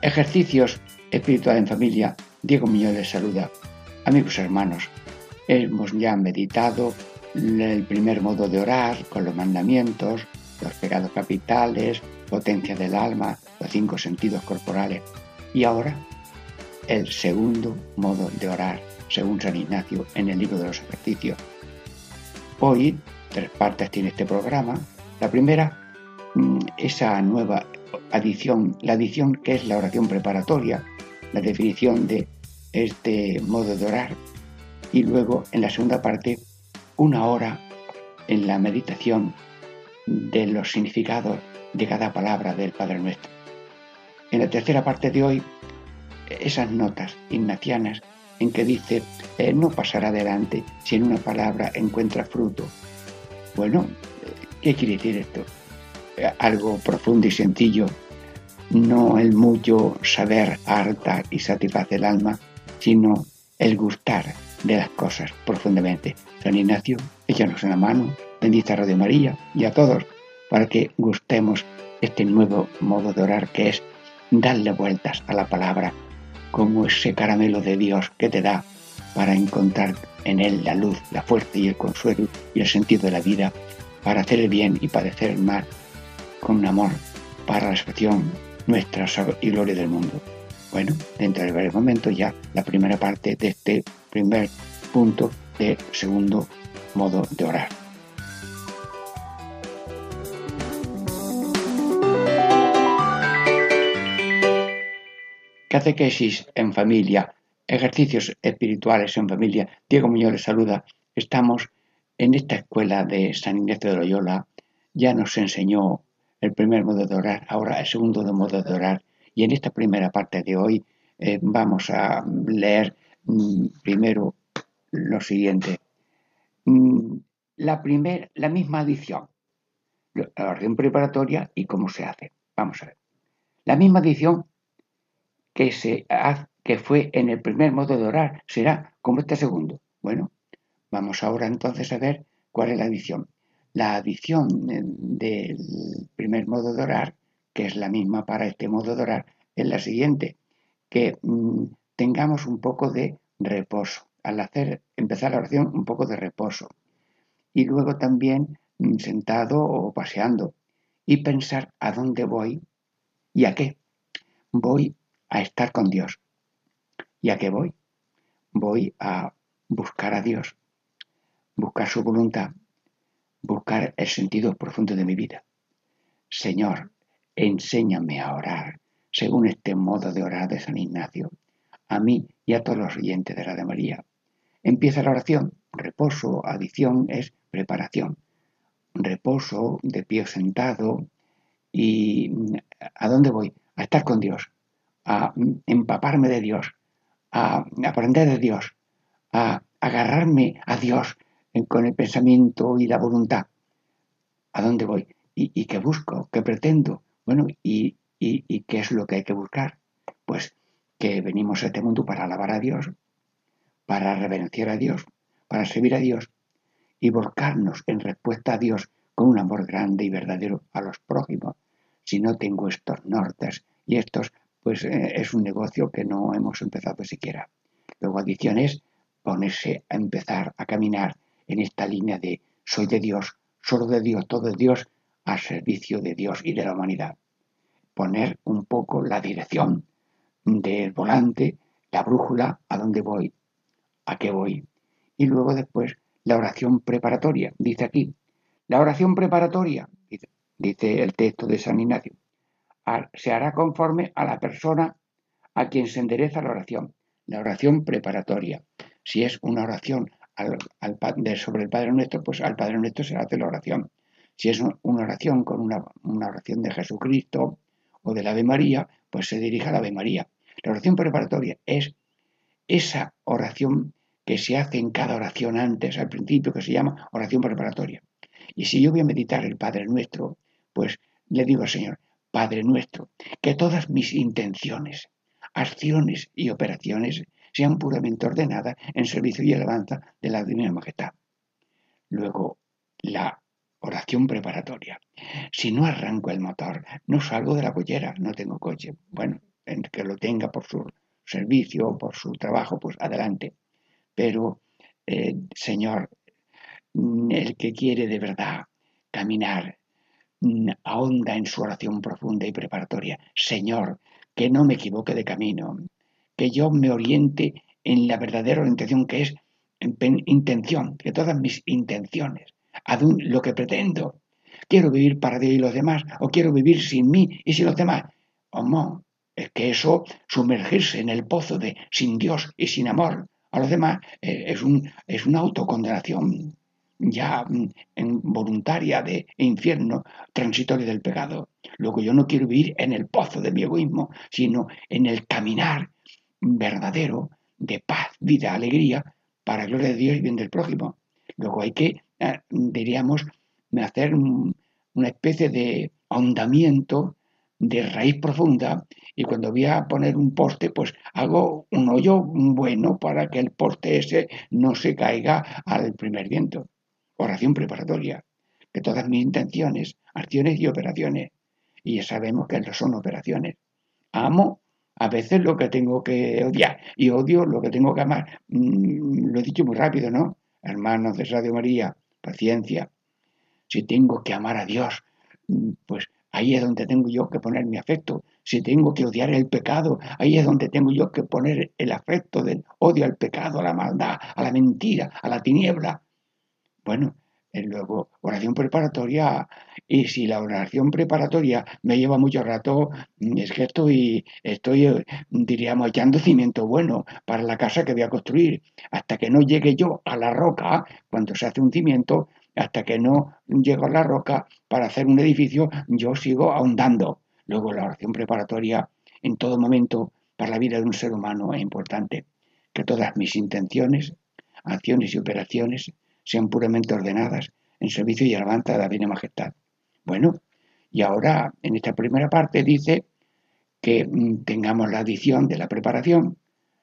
Ejercicios espirituales en familia. Diego Muñoz les saluda. Amigos hermanos, hemos ya meditado el primer modo de orar con los mandamientos, los pecados capitales, potencia del alma, los cinco sentidos corporales. Y ahora el segundo modo de orar, según San Ignacio en el libro de los ejercicios. Hoy, tres partes tiene este programa. La primera, Mm, esa nueva adición, la adición que es la oración preparatoria, la definición de este modo de orar, y luego en la segunda parte una hora en la meditación de los significados de cada palabra del Padre Nuestro. En la tercera parte de hoy, esas notas ignacianas en que dice, eh, no pasará adelante si en una palabra encuentra fruto. Bueno, ¿qué quiere decir esto? Algo profundo y sencillo, no el mucho saber harta y satisfacer el alma, sino el gustar de las cosas profundamente. San Ignacio, échanos una mano, bendita Radio María y a todos, para que gustemos este nuevo modo de orar que es darle vueltas a la palabra como ese caramelo de Dios que te da para encontrar en él la luz, la fuerza y el consuelo y el sentido de la vida, para hacer el bien y padecer el mal con un amor para la expresión nuestra y gloria del mundo. Bueno, dentro de varios momentos ya la primera parte de este primer punto de segundo modo de orar. Catequesis en familia, ejercicios espirituales en familia. Diego Muñoz saluda. Estamos en esta escuela de San Ignacio de Loyola. Ya nos enseñó el primer modo de orar, ahora el segundo modo de orar. Y en esta primera parte de hoy eh, vamos a leer mm, primero lo siguiente. Mm, la, primer, la misma adición, la orden preparatoria y cómo se hace. Vamos a ver. La misma adición que, se que fue en el primer modo de orar será como este segundo. Bueno, vamos ahora entonces a ver cuál es la adición. La adición del primer modo de orar, que es la misma para este modo de orar, es la siguiente, que mm, tengamos un poco de reposo. Al hacer, empezar la oración, un poco de reposo. Y luego también mm, sentado o paseando. Y pensar a dónde voy y a qué. Voy a estar con Dios. ¿Y a qué voy? Voy a buscar a Dios, buscar su voluntad, buscar el sentido profundo de mi vida. Señor, enséñame a orar según este modo de orar de San Ignacio, a mí y a todos los oyentes de la de María. Empieza la oración, reposo, adición es preparación. Reposo, de pie sentado, y ¿a dónde voy? A estar con Dios, a empaparme de Dios, a aprender de Dios, a agarrarme a Dios con el pensamiento y la voluntad. ¿A dónde voy? ¿Y, qué busco? ¿Qué pretendo? Bueno, y, qué es lo que hay que buscar? Pues que venimos a este mundo para alabar a Dios, para reverenciar a Dios, para servir a Dios y volcarnos en respuesta a Dios con un amor grande y verdadero a los prójimos. Si no tengo estos nortes y estos, pues eh, es un negocio que no hemos empezado siquiera. Luego adición es ponerse a empezar a caminar en esta línea de soy de Dios, solo de Dios, todo de Dios, al servicio de Dios y de la humanidad. Poner un poco la dirección del volante, la brújula, a dónde voy, a qué voy. Y luego después la oración preparatoria, dice aquí. La oración preparatoria, dice, el texto de San Ignacio, se hará conforme a la persona a quien se endereza la oración. La oración preparatoria. Si es una oración sobre el Padre Nuestro, pues al Padre Nuestro se hace la oración. Si es una oración con una, oración de Jesucristo o de la Ave María, pues se dirige a la Ave María. La oración preparatoria es esa oración que se hace en cada oración antes, al principio, que se llama oración preparatoria. Y si yo voy a meditar el Padre Nuestro, pues le digo al Señor, Padre Nuestro, que todas mis intenciones, acciones y operaciones sean puramente ordenadas en servicio y alabanza de la Divina Majestad. Luego, la oración preparatoria. Si no arranco el motor, no salgo de la collera, no tengo coche. Bueno, que lo tenga por su servicio, por su trabajo, pues adelante. Pero, eh, Señor, el que quiere de verdad caminar, mm, ahonda en su oración profunda y preparatoria. Señor, que no me equivoque de camino, que yo me oriente en la verdadera orientación que es intención, que todas mis intenciones, lo que pretendo, quiero vivir para Dios y los demás, o quiero vivir sin mí y sin los demás. O no, es que eso, sumergirse en el pozo de sin Dios y sin amor a los demás, eh, es, un, es una autocondenación ya mm, en voluntaria de infierno transitorio del pecado. Luego yo no quiero vivir en el pozo de mi egoísmo, sino en el caminar verdadero de paz, vida, alegría, para gloria de Dios y bien del prójimo. Luego hay que, eh, diríamos, hacer una especie de ahondamiento de raíz profunda y cuando voy a poner un poste, pues hago un hoyo bueno para que el poste ese no se caiga al primer viento oración preparatoria, que todas mis intenciones, acciones y operaciones, y ya sabemos que son operaciones. Amo a veces lo que tengo que odiar y odio lo que tengo que amar. Mm, lo he dicho muy rápido, ¿no? Hermanos de Radio María, paciencia. Si tengo que amar a Dios, mm, pues ahí es donde tengo yo que poner mi afecto. Si tengo que odiar el pecado, ahí es donde tengo yo que poner el afecto del odio al pecado, a la maldad, a la mentira, a la tiniebla. Bueno, luego oración preparatoria y si la oración preparatoria me lleva mucho rato, mm, es que estoy, estoy, eh, diríamos, echando cimiento bueno para la casa que voy a construir. Hasta que no llegue yo a la roca, cuando se hace un cimiento, hasta que no llego a la roca para hacer un edificio, yo sigo ahondando. Luego la oración preparatoria en todo momento para la vida de un ser humano es importante. Que todas mis intenciones, acciones y operaciones sean puramente ordenadas en servicio y alabanza de la Divina Majestad. Bueno, y ahora en esta primera parte dice que mm, tengamos la adición de la preparación,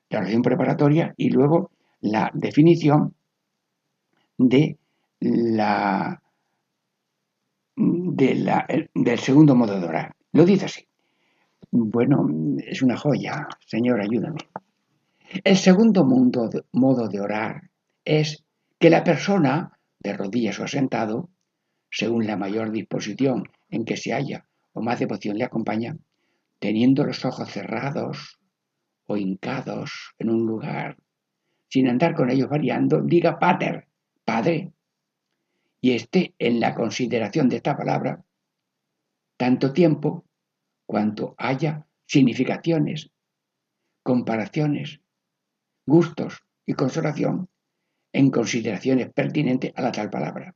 la oración preparatoria y luego la definición de la, de la del segundo modo de orar. Lo dice así. Bueno, es una joya, Señor, ayúdame. El segundo modo de orar es que la persona, de rodillas o sentado, según la mayor disposición en que se halla o más devoción le acompaña, teniendo los ojos cerrados o hincados en un lugar, sin andar con ellos variando, diga pater, padre, y esté en la consideración de esta palabra tanto tiempo cuanto haya significaciones, comparaciones, gustos y consolación en consideraciones pertinentes a la tal palabra.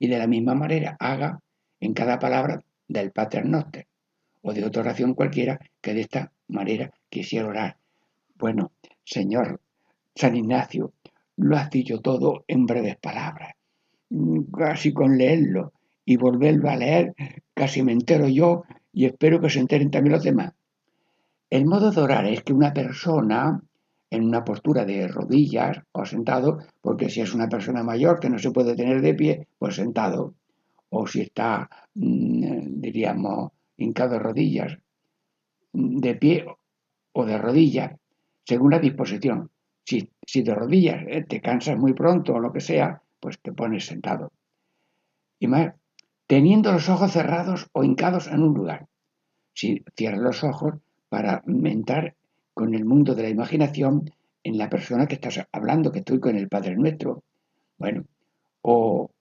Y de la misma manera haga en cada palabra del Pater Noster o de otra oración cualquiera que de esta manera quisiera orar. Bueno, Señor San Ignacio, lo has dicho todo en breves palabras, casi con leerlo y volverlo a leer, casi me entero yo y espero que se enteren también los demás. El modo de orar es que una persona en una postura de rodillas o sentado, porque si es una persona mayor que no se puede tener de pie, pues sentado. O si está, mm, diríamos, hincado de rodillas, de pie o de rodillas, según la disposición. Si, si de rodillas eh, te cansas muy pronto o lo que sea, pues te pones sentado. Y más, teniendo los ojos cerrados o hincados en un lugar. Si cierras los ojos para entrar con el mundo de la imaginación en la persona que estás hablando, que estoy con el Padre Nuestro. Bueno, o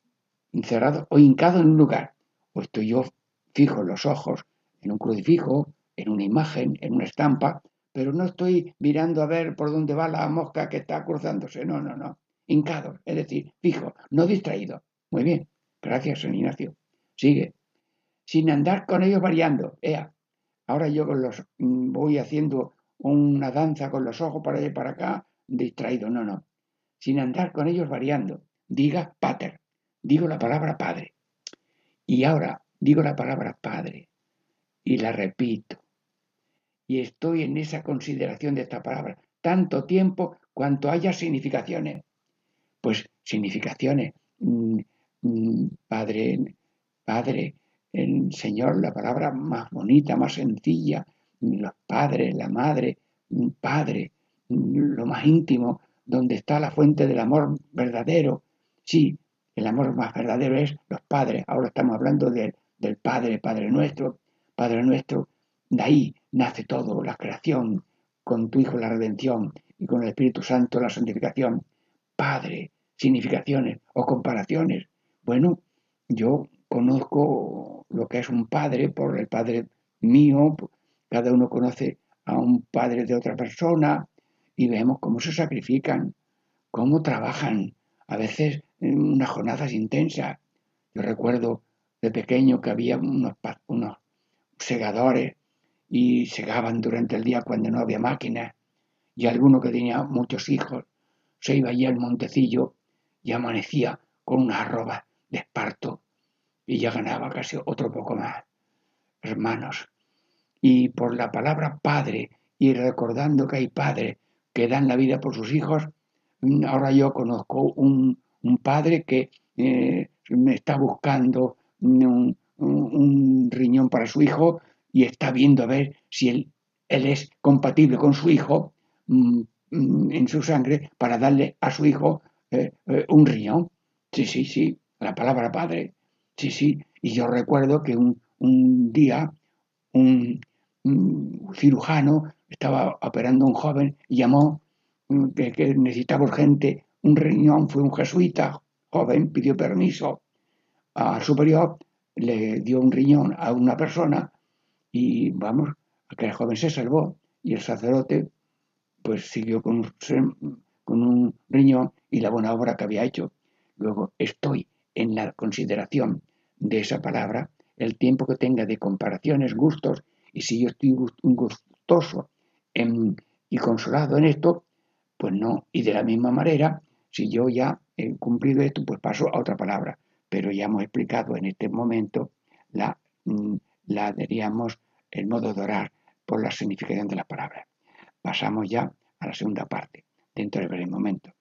encerrado o hincado en un lugar, o estoy yo fijo los ojos en un crucifijo, en una imagen, en una estampa, pero no estoy mirando a ver por dónde va la mosca que está cruzándose, no, no, no, hincado, es decir, fijo, no distraído. Muy bien, gracias, San Ignacio. Sigue, sin andar con ellos variando. Ea, ahora yo los mm, voy haciendo una danza con los ojos para allá y para acá, distraído, no, no. Sin andar con ellos variando. Diga pater, digo la palabra padre. Y ahora digo la palabra padre y la repito. Y estoy en esa consideración de esta palabra tanto tiempo cuanto haya significaciones. Pues significaciones. Mm, mm, padre, Padre, el Señor, la palabra más bonita, más sencilla, los padres, la madre, Padre, lo más íntimo, donde está la fuente del amor verdadero. Sí, el amor más verdadero es los padres. Ahora estamos hablando del Padre, Padre nuestro, Padre nuestro. De ahí nace todo, la creación, con tu Hijo la redención y con el Espíritu Santo la santificación. Padre, significaciones o comparaciones. Bueno, yo conozco lo que es un padre por el padre mío, cada uno conoce a un padre de otra persona y vemos cómo se sacrifican, cómo trabajan, a veces en unas jornadas intensas. Yo recuerdo de pequeño que había unos, segadores y segaban durante el día cuando no había máquinas y alguno que tenía muchos hijos se iba allí al montecillo y amanecía con unas arrobas de esparto y ya ganaba casi otro poco más. Hermanos, y por la palabra padre y recordando que hay padres que dan la vida por sus hijos, mm, ahora yo conozco un, padre que eh, me está buscando un, riñón para su hijo y está viendo a ver si él, él es compatible con su hijo mm, mm, en su sangre para darle a su hijo eh, eh, un riñón. Sí, sí, sí, la palabra padre. Sí, sí. Y yo recuerdo que un, un día un, cirujano estaba operando a un joven y llamó mm, que, necesitaba urgente un riñón, fue un jesuita joven, pidió permiso al superior, le dio un riñón a una persona y vamos, que el joven se salvó y el sacerdote pues siguió con, con un riñón y la buena obra que había hecho. Luego estoy en la consideración de esa palabra el tiempo que tenga de comparaciones, gustos y si yo estoy gustoso y consolado en esto, pues no. Y de la misma manera, si yo ya he cumplido esto, pues paso a otra palabra. Pero ya hemos explicado en este momento la, mm, la diríamos, el modo de orar por la significación de la palabra. Pasamos ya a la segunda parte, dentro de breve momento.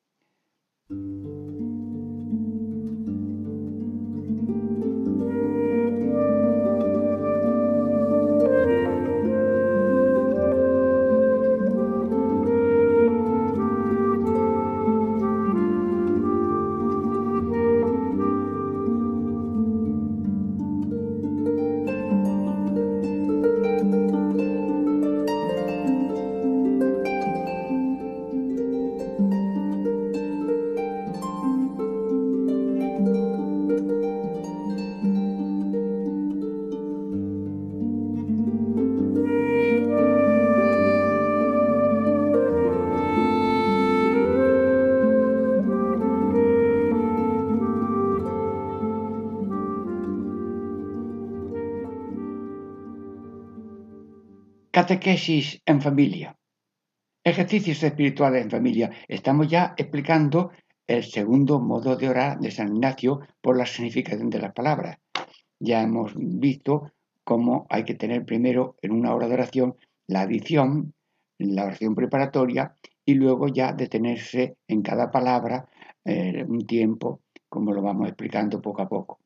Catequesis en familia. Ejercicios espirituales en familia. Estamos ya explicando el segundo modo de orar de San Ignacio por la significación de las palabras. Ya hemos visto cómo hay que tener primero en una hora de oración la adición, la oración preparatoria y luego ya detenerse en cada palabra eh, un tiempo, como lo vamos explicando poco a poco.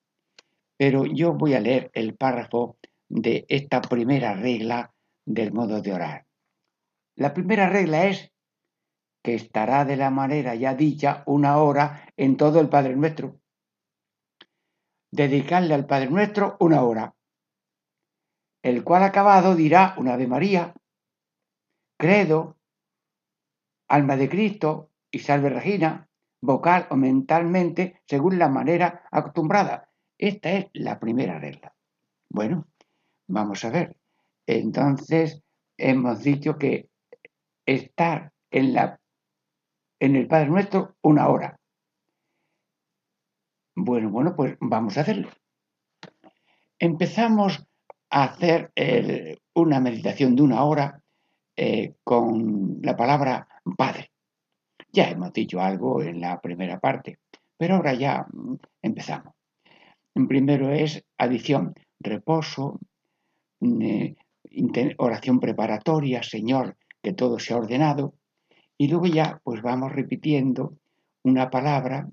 Pero yo voy a leer el párrafo de esta primera regla del modo de orar. La primera regla es que estará de la manera ya dicha una hora en todo el Padre Nuestro. Dedicarle al Padre Nuestro una hora, el cual acabado dirá una Ave María, credo, alma de Cristo y salve Regina, vocal o mentalmente según la manera acostumbrada. Esta es la primera regla. Bueno, vamos a ver. Entonces, hemos dicho que estar en, el Padre Nuestro una hora. Bueno, bueno, pues vamos a hacerlo. Empezamos a hacer una meditación de una hora eh, con la palabra Padre. Ya hemos dicho algo en la primera parte, pero ahora ya mm, empezamos. Primero es adición, reposo, mm, eh, oración preparatoria, Señor, que todo sea ordenado. Y luego ya pues vamos repitiendo una palabra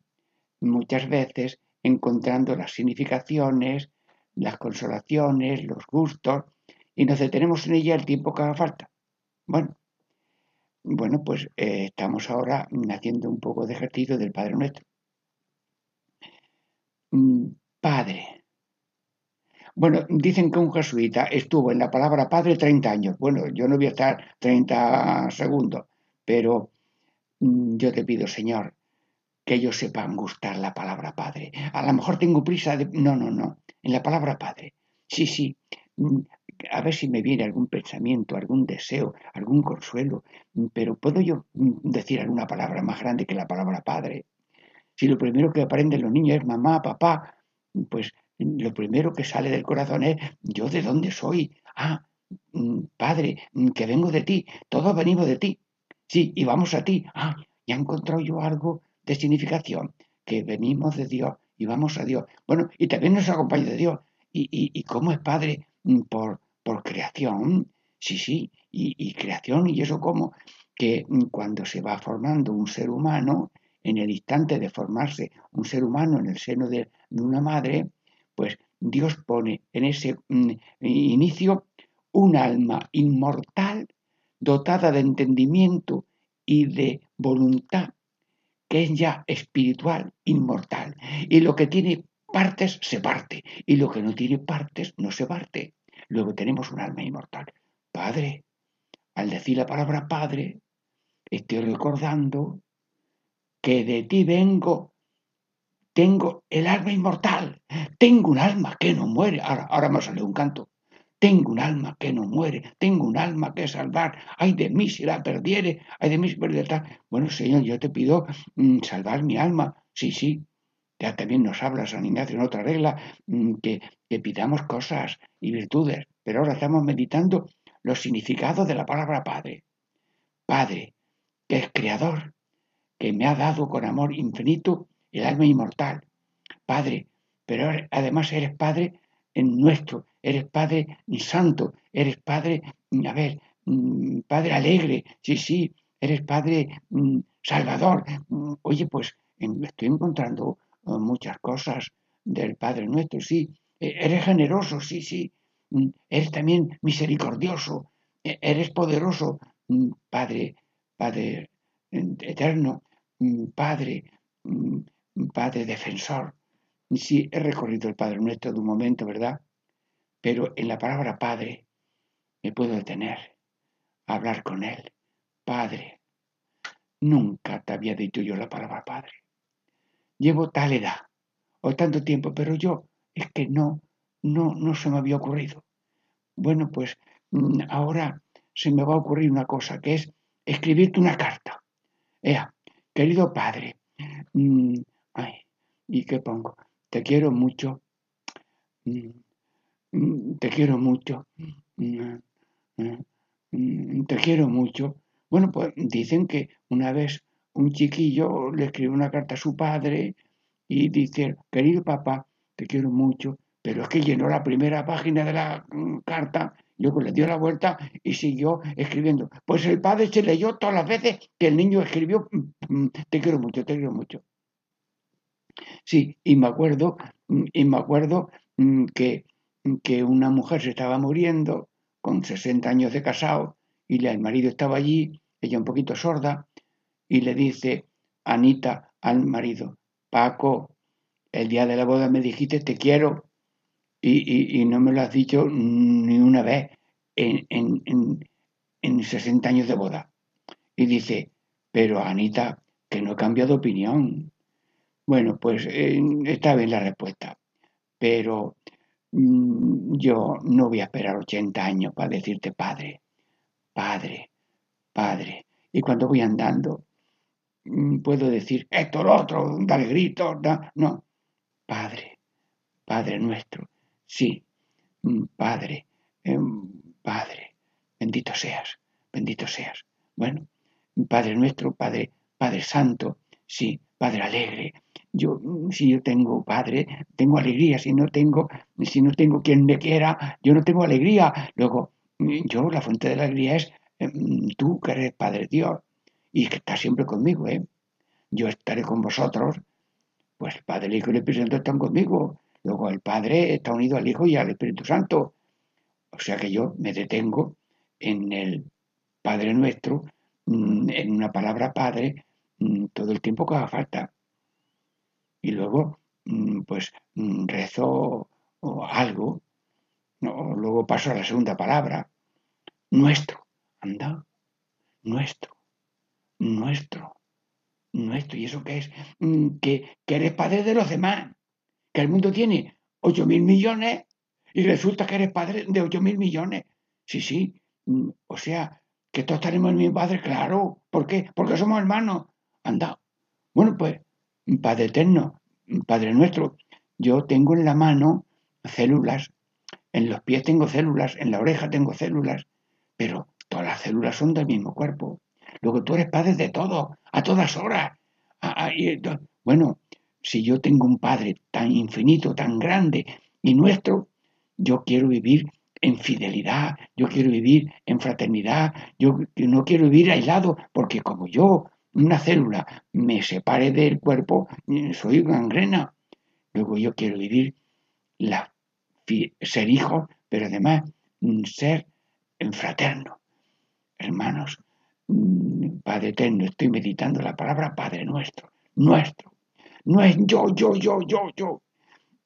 muchas veces encontrando las significaciones, las consolaciones, los gustos, y nos detenemos en ella el tiempo que haga falta. Bueno, bueno pues eh, estamos ahora haciendo un poco de ejercicio del Padre Nuestro. Mm, padre. Bueno, dicen que un jesuita estuvo en la palabra padre 30 años. Bueno, yo no voy a estar 30 segundos, pero mm, yo te pido, Señor, que ellos sepan gustar la palabra padre. A lo mejor tengo prisa de... No, no, no. En la palabra padre. Sí, sí. Mm, a ver si me viene algún pensamiento, algún deseo, algún consuelo. Mm, pero ¿puedo yo decir alguna palabra más grande que la palabra padre? Si lo primero que aprenden los niños es mamá, papá, pues lo primero que sale del corazón es yo de dónde soy. Ah, padre, que vengo de ti. Todos venimos de ti. Sí, y vamos a ti. Ah, ya he encontrado yo algo de significación, que venimos de Dios y vamos a Dios. Bueno, y también nos acompaña de Dios. Y, y, cómo es Padre mm, por, por creación, sí, sí, y, creación, y eso como que mm, cuando se va formando un ser humano, en el instante de formarse un ser humano en el seno de, una madre, pues Dios pone en ese mm, inicio un alma inmortal dotada de entendimiento y de voluntad que es ya espiritual, inmortal. Y lo que tiene partes se parte. Y lo que no tiene partes no se parte. Luego tenemos un alma inmortal. Padre, al decir la palabra Padre, estoy recordando que de ti vengo, tengo el alma inmortal, tengo un alma que no muere. Ahora, ahora me sale un canto. Tengo un alma que no muere, tengo un alma que salvar. Ay de mí si la perdiere, ay de mí si perdiere. Bueno, Señor, yo te pido mm, salvar mi alma. Sí, sí. Ya también nos habla San Ignacio en otra regla mm, que, que pidamos cosas y virtudes. Pero ahora estamos meditando los significados de la palabra Padre. Padre, que es creador, que me ha dado con amor infinito el alma inmortal. Padre, pero además eres Padre en nuestro, eres Padre Santo, eres Padre, a ver, mm, Padre alegre, sí, sí, eres Padre mm, Salvador. Mm, oye, pues estoy encontrando uh, muchas cosas del Padre nuestro, sí. E, eres generoso, sí, sí. Eres también misericordioso, e, eres poderoso, Padre, Padre eterno, Padre, Padre defensor. Sí, he recorrido el Padre nuestro de un momento, ¿verdad? pero en la palabra Padre me puedo detener, hablar con Él. Padre, nunca te había dicho yo la palabra Padre. Llevo tal edad o tanto tiempo, pero yo es que no, no, no se me había ocurrido. Bueno, pues mm, ahora se me va a ocurrir una cosa, que es escribirte una carta. Ea, querido Padre, mm, ¿y qué pongo? Te quiero mucho. Mm, Mm, te quiero mucho, mm, mm, te quiero mucho. Bueno, pues dicen que una vez un chiquillo le escribe una carta a su padre y dice, querido papá, te quiero mucho, pero es que llenó la primera página de la carta, luego le dio la vuelta y siguió escribiendo. Pues el padre se leyó todas las veces que el niño escribió, te quiero mucho, te quiero mucho. Sí, y me acuerdo, y me acuerdo que que una mujer se estaba muriendo con 60 años de casado y el marido estaba allí, ella un poquito sorda, y le dice Anita al marido, Paco, el día de la boda me dijiste te quiero y, no me lo has dicho ni una vez en, en, en, 60 años de boda. Y dice, pero Anita, que no he cambiado opinión. Bueno, pues eh, está bien la respuesta, pero Mm, yo no voy a esperar 80 años para decirte padre, padre, padre. Y cuando voy andando, mm, puedo decir esto, lo otro, dar gritos, no, padre, padre nuestro, sí, mm, padre, em, padre, bendito seas, bendito seas. Bueno, Padre nuestro, Padre, Padre Santo, sí, Padre alegre. Yo, si yo tengo Padre, tengo alegría. Si no tengo, si no tengo quien me quiera, yo no tengo alegría. Luego, yo, la fuente de la alegría es em, tú, que eres Padre Dios y que estás siempre conmigo, ¿eh? Yo estaré con vosotros. Pues el Padre, el Hijo y el Espíritu Santo están conmigo. Luego el Padre está unido al Hijo y al Espíritu Santo. O sea que yo me detengo en el Padre nuestro, mm, en una palabra Padre, mm, todo el tiempo que haga falta. Y luego, mm, pues, rezo algo, luego paso a la segunda palabra, nuestro, anda, nuestro, nuestro, nuestro. ¿Y eso qué es? Que, que eres padre de los demás, que el mundo tiene 8 mil millones y resulta que eres padre de 8 mil millones. Sí, sí, Mm, o sea, que todos tenemos el mismo Padre, claro. ¿Por qué? Porque somos hermanos. Anda. Bueno, pues, Padre Eterno, Padre nuestro, yo tengo en la mano células, en los pies tengo células, en la oreja tengo células, pero todas las células son del mismo cuerpo. Luego tú eres Padre de todo, a todas horas. bueno, si yo tengo un Padre tan infinito, tan grande y nuestro, yo quiero vivir en fidelidad, yo quiero vivir en fraternidad, yo no quiero vivir aislado, porque como yo, una célula, me separe del cuerpo, soy gangrena. Luego yo quiero vivir ser hijo, pero además mm, ser fraterno. Hermanos, mm, Padre eterno, estoy meditando la palabra Padre nuestro, nuestro. No es yo, yo, yo, yo, yo.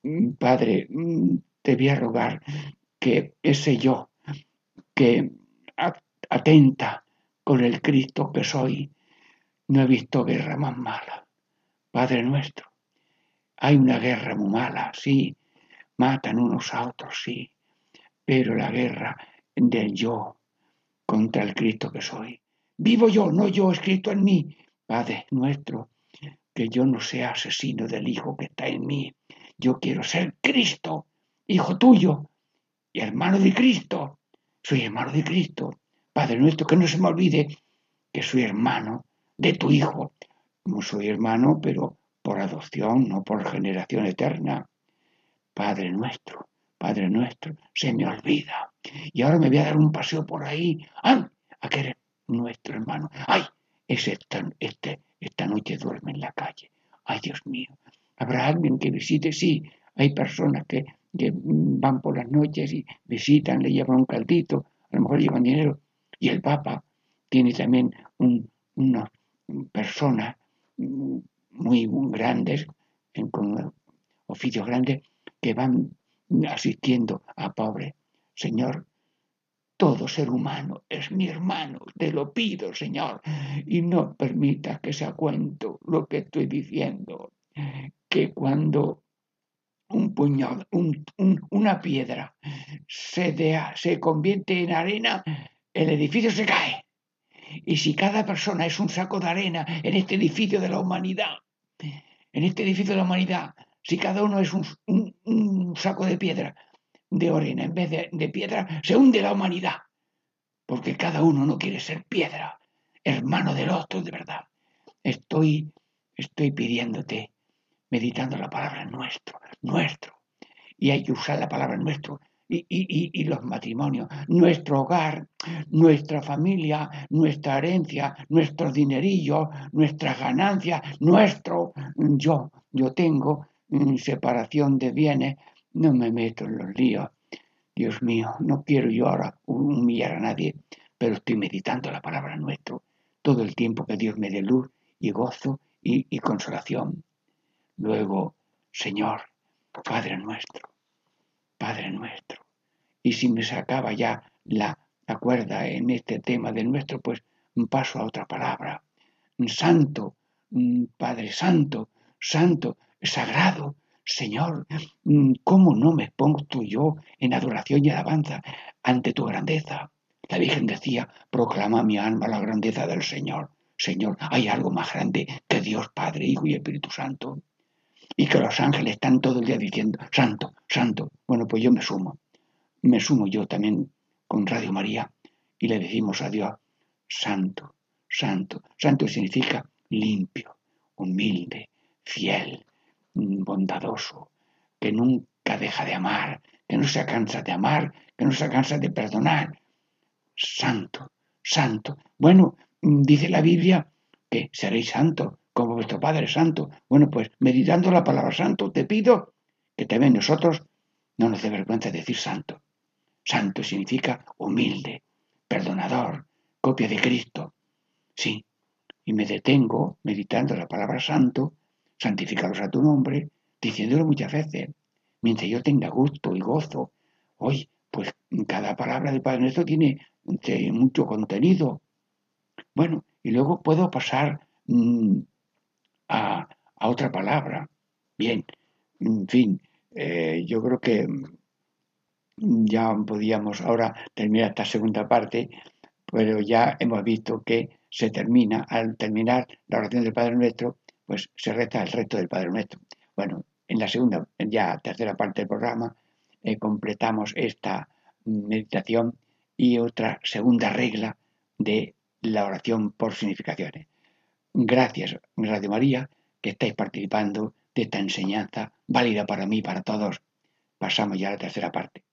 Mm, Padre, te voy a rogar que ese yo que atenta con el Cristo que soy, no he visto guerra más mala. Padre nuestro, hay una guerra muy mala, sí, matan unos a otros, sí, pero la guerra del yo contra el Cristo que soy. Vivo yo, no yo escrito en mí, Padre nuestro, que yo no sea asesino del Hijo que está en mí. Yo quiero ser Cristo, Hijo tuyo, y hermano de Cristo. Soy hermano de Cristo. Padre nuestro, que no se me olvide que soy hermano de tu Hijo. Como soy hermano, pero por adopción, no por generación eterna. Padre nuestro, Padre nuestro, se me olvida. Y ahora me voy a dar un paseo por ahí. ¡Ay! A que eres nuestro hermano. ¡Ay! Ese este, esta noche duerme en la calle. ¡Ay, Dios mío! ¿Habrá alguien que visite? Sí, hay personas que van por las noches y visitan, le llevan un caldito, a lo mejor llevan dinero. Y el Papa tiene también un, unas personas muy, grandes, con oficios grandes, que van asistiendo a pobres. Señor, todo ser humano es mi hermano, te lo pido, Señor, y no permitas que sea cuento lo que estoy diciendo, que cuando un puñado, una piedra se, se convierte en arena, el edificio se cae. Y si cada persona es un saco de arena en este edificio de la humanidad, en este edificio de la humanidad, si cada uno es un, saco de piedra, de arena en vez de, de, piedra, se hunde la humanidad. Porque cada uno no quiere ser piedra, hermano del otro de verdad. Estoy, estoy pidiéndote meditando la palabra nuestro, nuestro. Y hay que usar la palabra nuestro y, los matrimonios, nuestro hogar, nuestra familia, nuestra herencia, nuestros dinerillos, nuestras ganancias, nuestro yo. Yo tengo separación de bienes, no me meto en los líos. Dios mío, no quiero yo ahora humillar a nadie, pero estoy meditando la palabra nuestro todo el tiempo que Dios me dé luz y gozo y consolación. Luego, Señor, Padre nuestro, Padre nuestro. Y si me sacaba ya la, cuerda en este tema de nuestro, pues paso a otra palabra. Santo, Padre Santo, Santo, Sagrado, Señor, ¿cómo no me pongo tú yo en adoración y alabanza ante tu grandeza? La Virgen decía, proclama mi alma la grandeza del Señor. Señor, hay algo más grande que Dios Padre, Hijo y Espíritu Santo y que los ángeles están todo el día diciendo, santo, santo. Bueno, pues yo me sumo, me sumo yo también con Radio María y le decimos a Dios, santo, santo. Santo significa limpio, humilde, fiel, bondadoso, que nunca deja de amar, que no se cansa de amar, que no se cansa de perdonar. Santo, santo. Bueno, dice la Biblia que seréis santos vuestro Padre Santo. Bueno, pues meditando la palabra santo, te pido que también nosotros no nos dé vergüenza decir santo. Santo significa humilde, perdonador, copia de Cristo. Sí, y me detengo meditando la palabra santo, santificaros a tu nombre, diciéndolo muchas veces, mientras yo tenga gusto y gozo. Hoy, pues cada palabra del Padre Nuestro tiene mucho contenido. Bueno, y luego puedo pasar mm, a, otra palabra. Bien, en fin, eh, yo creo que ya podíamos ahora terminar esta segunda parte, pero ya hemos visto que se termina, al terminar la oración del Padre Nuestro, pues se resta el resto del Padre Nuestro. Bueno, en la segunda, ya tercera parte del programa, eh, completamos esta meditación y otra segunda regla de la oración por significaciones. Gracias, Radio María, que estáis participando de esta enseñanza válida para mí y para todos. Pasamos ya a la tercera parte.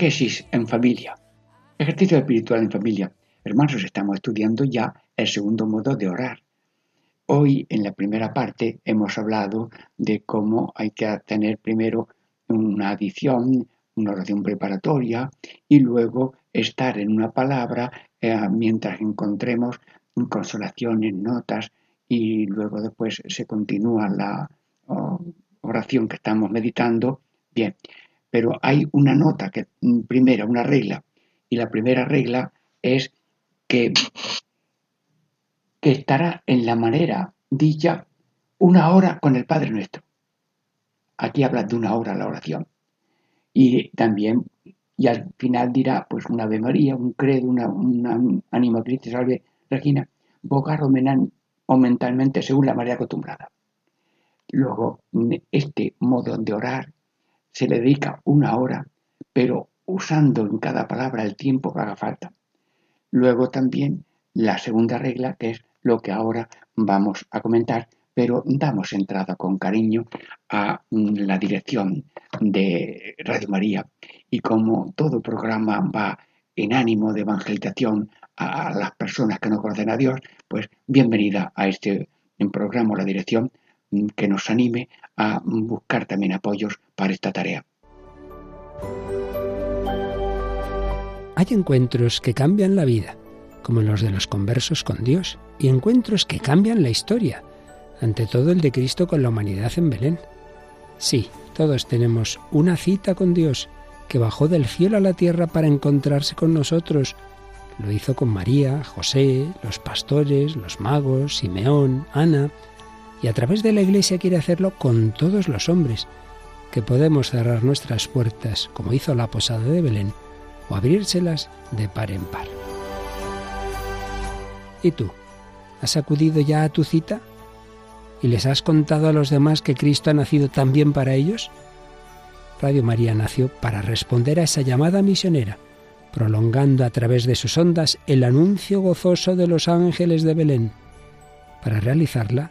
En familia. Ejercicio espiritual en familia. Hermanos, estamos estudiando ya el segundo modo de orar. Hoy, en la primera parte, hemos hablado de cómo hay que tener primero una adición, una oración preparatoria y luego estar en una palabra eh, mientras encontremos consolaciones, notas y luego después se continúa la oración que estamos meditando. Bien, pero hay una nota que mm, primera, una regla, y la primera regla es que, que estará en la manera dicha una hora con el Padre Nuestro. Aquí habla de una hora la oración. Y también, y al final dirá, pues una Ave María, un credo, una, una Cristo, salve Regina, bogar o mentalmente según la manera acostumbrada. Luego, este modo de orar se le dedica una hora, pero usando en cada palabra el tiempo que haga falta. Luego también la segunda regla, que es lo que ahora vamos a comentar, pero damos entrada con cariño a la dirección de Radio María y como todo programa va en ánimo de evangelización a las personas que no conocen a Dios, pues bienvenida a este programa la dirección que nos anime a buscar también apoyos para esta tarea. Hay encuentros que cambian la vida, como los de los conversos con Dios, y encuentros que cambian la historia, ante todo el de Cristo con la humanidad en Belén. Sí, todos tenemos una cita con Dios, que bajó del cielo a la tierra para encontrarse con nosotros. Lo hizo con María, José, los pastores, los magos, Simeón, Ana, y a través de la Iglesia quiere hacerlo con todos los hombres, que podemos cerrar nuestras puertas, como hizo la posada de Belén, o abrírselas de par en par. ¿Y tú? ¿Has acudido ya a tu cita? ¿Y les has contado a los demás que Cristo ha nacido también para ellos? Radio María nació para responder a esa llamada misionera, prolongando a través de sus ondas el anuncio gozoso de los ángeles de Belén. Para realizarla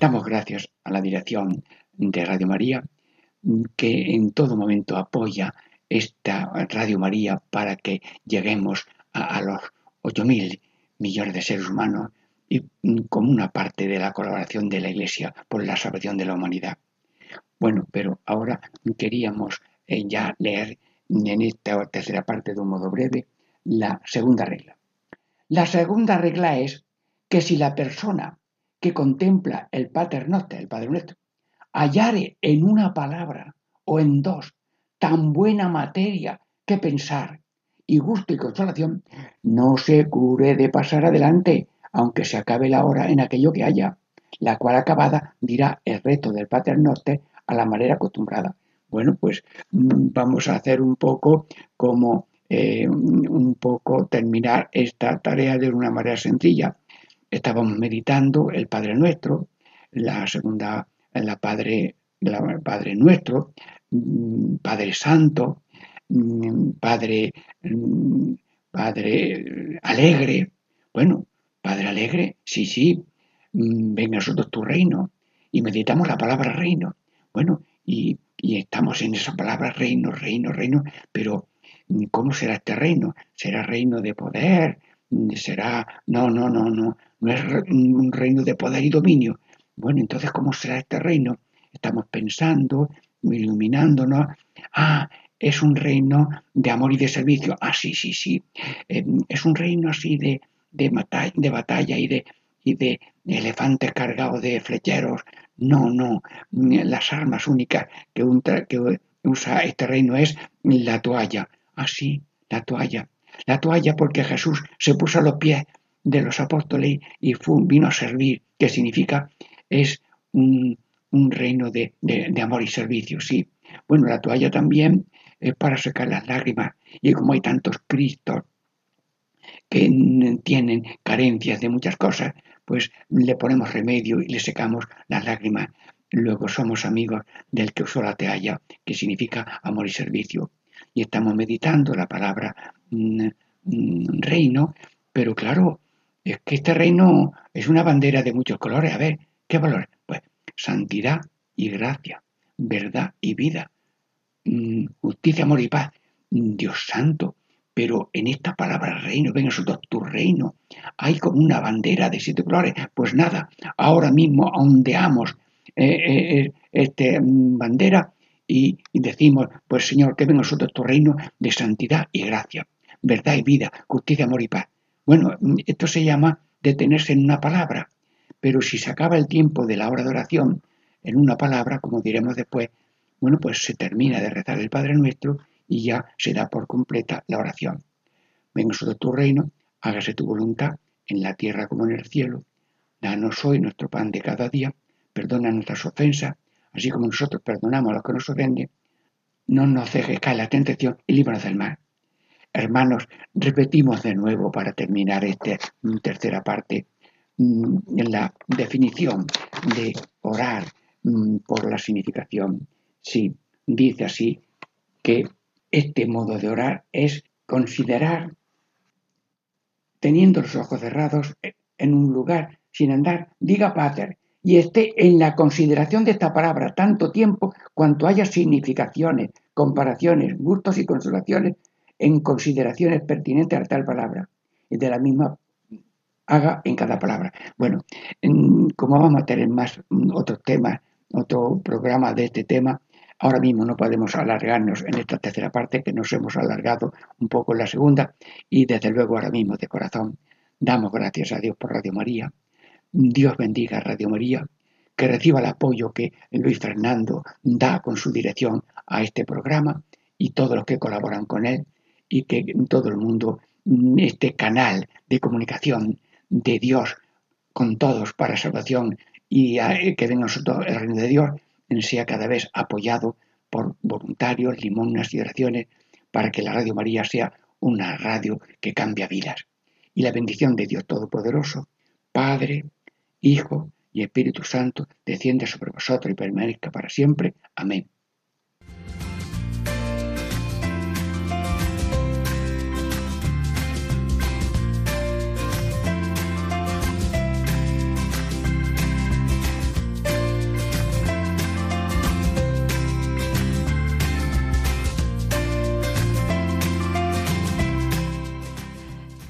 Damos gracias a la dirección de Radio María que en todo momento apoya esta Radio María para que lleguemos a, los 8.000 millones de seres humanos y como una parte de la colaboración de la Iglesia por la salvación de la humanidad. Bueno, pero ahora queríamos eh, ya leer en esta tercera parte de un modo breve la segunda regla. La segunda regla es que si la persona que contempla el Pater el Padre Nuestro, hallare en una palabra o en dos tan buena materia que pensar y gusto y consolación, no se cure de pasar adelante, aunque se acabe la hora en aquello que haya, la cual acabada dirá el reto del Pater a la manera acostumbrada. Bueno, pues mm, vamos a hacer un poco como eh, un poco terminar esta tarea de una manera sencilla estábamos meditando el Padre Nuestro, la segunda, la Padre, la Padre Nuestro, mm, Padre Santo, mm, Padre, mm, Padre Alegre. Bueno, Padre Alegre, sí, sí, venga a nosotros tu reino. Y meditamos la palabra reino. Bueno, y, y estamos en esa palabra reino, reino, reino, pero ¿cómo será este reino? ¿Será reino de poder? será, no, no, no, no, no es un reino de poder y dominio. Bueno, entonces, ¿cómo será este reino? Estamos pensando, iluminándonos. Ah, es un reino de amor y de servicio. Ah, sí, sí, sí. Eh, es un reino así de, de batalla y de, y de elefantes cargados de flecheros. No, no. Las armas únicas que, que usa este reino es la toalla. Ah, sí, la toalla la toalla porque Jesús se puso a los pies de los apóstoles y vino a servir, que significa es un, reino de, amor y servicio, sí. Bueno, la toalla también es para secar las lágrimas y como hay tantos Cristos que tienen carencias de muchas cosas, pues le ponemos remedio y le secamos las lágrimas. Luego somos amigos del que usó la toalla, que significa amor y servicio y estamos meditando la palabra reino, pero claro, es que este reino es una bandera de muchos colores. A ver, ¿qué valores? Pues santidad y gracia, verdad y vida, mm, justicia, amor y paz. Dios santo, pero en esta palabra reino, ven nosotros tu reino, hay como una bandera de siete colores. Pues nada, ahora mismo ondeamos eh, eh, eh este bandera y, decimos, pues Señor, que venga a nosotros tu reino de santidad y gracia, verdad y vida, justicia, amor y paz. Bueno, esto se llama detenerse en una palabra, pero si se acaba el tiempo de la hora de oración en una palabra, como diremos después, bueno, pues se termina de rezar el Padre Nuestro y ya se da por completa la oración. Venga nosotros tu reino, hágase tu voluntad, en la tierra como en el cielo. Danos hoy nuestro pan de cada día, perdona nuestras ofensas, así como nosotros perdonamos a los que nos ofenden, no nos dejes caer la tentación y líbranos del mal. Hermanos, repetimos de nuevo para terminar esta tercera parte mm, la definición de orar mm, por la significación. Sí, dice así que este modo de orar es considerar teniendo los ojos cerrados en un lugar sin andar, diga Pater, y esté en la consideración de esta palabra tanto tiempo cuanto haya significaciones, comparaciones, gustos y consolaciones en consideraciones pertinentes a tal palabra y de la misma haga en cada palabra. Bueno, como vamos a tener más mm, otros temas, otro programa de este tema, ahora mismo no podemos alargarnos en esta tercera parte que nos hemos alargado un poco en la segunda y desde luego ahora mismo de corazón damos gracias a Dios por Radio María Dios bendiga a Radio María, que reciba el apoyo que Luis Fernando da con su dirección a este programa y todos los que colaboran con él y que todo el mundo, este canal de comunicación de Dios con todos para salvación y que venga nosotros el reino de Dios sea cada vez apoyado por voluntarios, limonas y oraciones para que la Radio María sea una radio que cambia vidas. Y la bendición de Dios Todopoderoso, Padre, Hijo y Espíritu Santo, descienda sobre vosotros y permanezca para siempre. Amén.